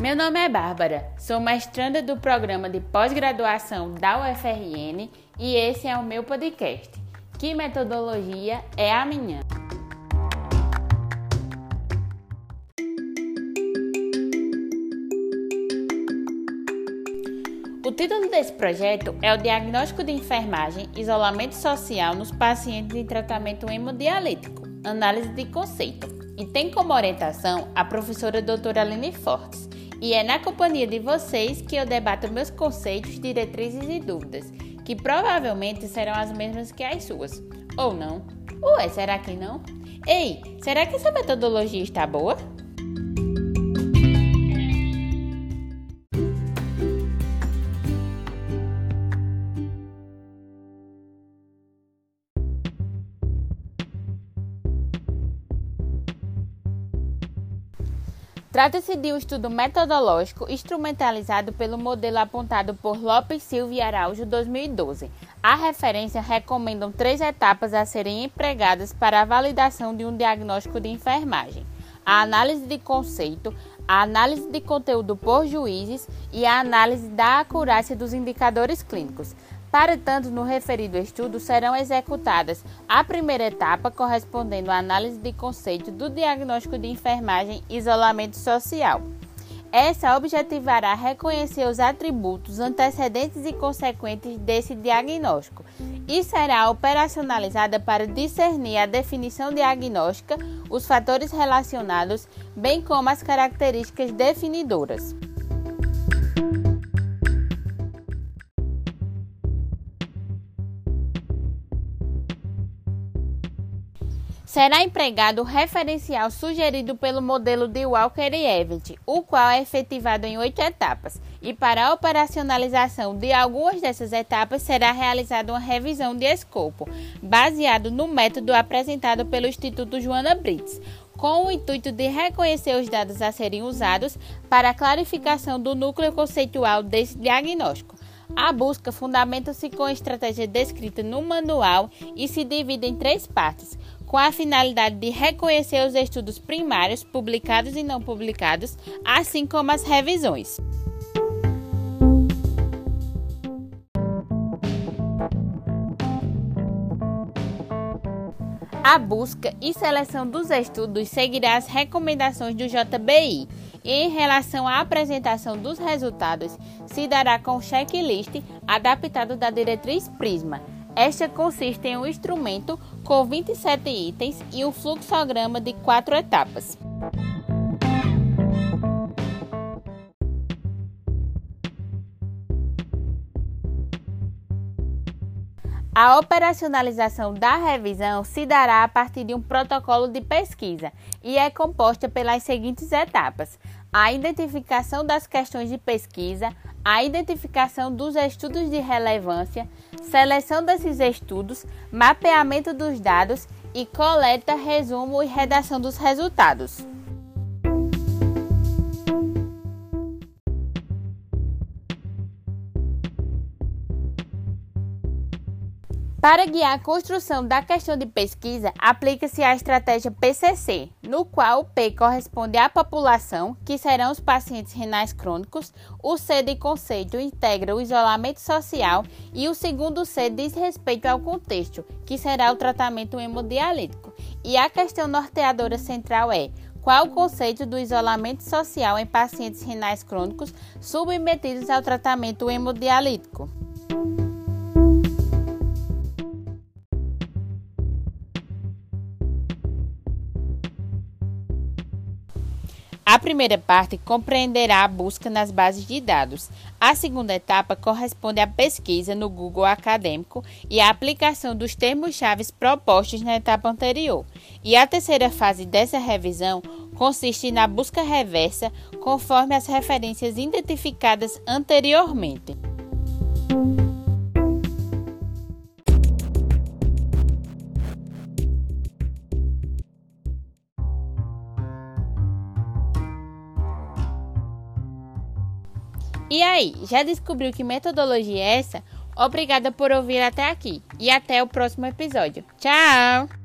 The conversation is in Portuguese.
Meu nome é Bárbara, sou mestranda do programa de pós-graduação da UFRN e esse é o meu podcast. Que metodologia é a minha? O título desse projeto é o Diagnóstico de Enfermagem Isolamento Social nos Pacientes em Tratamento Hemodialítico, Análise de Conceito, e tem como orientação a professora doutora Aline Fortes e é na companhia de vocês que eu debato meus conceitos, diretrizes e dúvidas, que provavelmente serão as mesmas que as suas. Ou não? Ué, será que não? Ei, será que essa metodologia está boa? Trata-se de um estudo metodológico instrumentalizado pelo modelo apontado por Lopes Silva e Araújo 2012. A referência recomendam três etapas a serem empregadas para a validação de um diagnóstico de enfermagem: a análise de conceito, a análise de conteúdo por juízes e a análise da acurácia dos indicadores clínicos. Para tanto, no referido estudo serão executadas a primeira etapa, correspondendo à análise de conceito do diagnóstico de enfermagem e isolamento social. Essa objetivará reconhecer os atributos antecedentes e consequentes desse diagnóstico e será operacionalizada para discernir a definição diagnóstica, os fatores relacionados, bem como as características definidoras. Será empregado o referencial sugerido pelo modelo de Walker e Evans, o qual é efetivado em oito etapas, e para a operacionalização de algumas dessas etapas será realizada uma revisão de escopo, baseado no método apresentado pelo Instituto Joana Brits, com o intuito de reconhecer os dados a serem usados para a clarificação do núcleo conceitual desse diagnóstico. A busca fundamenta-se com a estratégia descrita no manual e se divide em três partes com a finalidade de reconhecer os estudos primários, publicados e não publicados, assim como as revisões. A busca e seleção dos estudos seguirá as recomendações do JBI e, em relação à apresentação dos resultados, se dará com o checklist adaptado da diretriz Prisma esta consiste em um instrumento com 27 itens e um fluxograma de quatro etapas. A operacionalização da revisão se dará a partir de um protocolo de pesquisa e é composta pelas seguintes etapas: a identificação das questões de pesquisa, a identificação dos estudos de relevância, seleção desses estudos, mapeamento dos dados e coleta, resumo e redação dos resultados. Para guiar a construção da questão de pesquisa, aplica-se a estratégia PCC, no qual o P corresponde à população, que serão os pacientes renais crônicos, o C de conceito integra o isolamento social e o segundo C diz respeito ao contexto, que será o tratamento hemodialítico. E a questão norteadora central é qual o conceito do isolamento social em pacientes renais crônicos submetidos ao tratamento hemodialítico. A primeira parte compreenderá a busca nas bases de dados. A segunda etapa corresponde à pesquisa no Google Acadêmico e à aplicação dos termos-chave propostos na etapa anterior. E a terceira fase dessa revisão consiste na busca reversa, conforme as referências identificadas anteriormente. E aí, já descobriu que metodologia é essa? Obrigada por ouvir até aqui e até o próximo episódio. Tchau!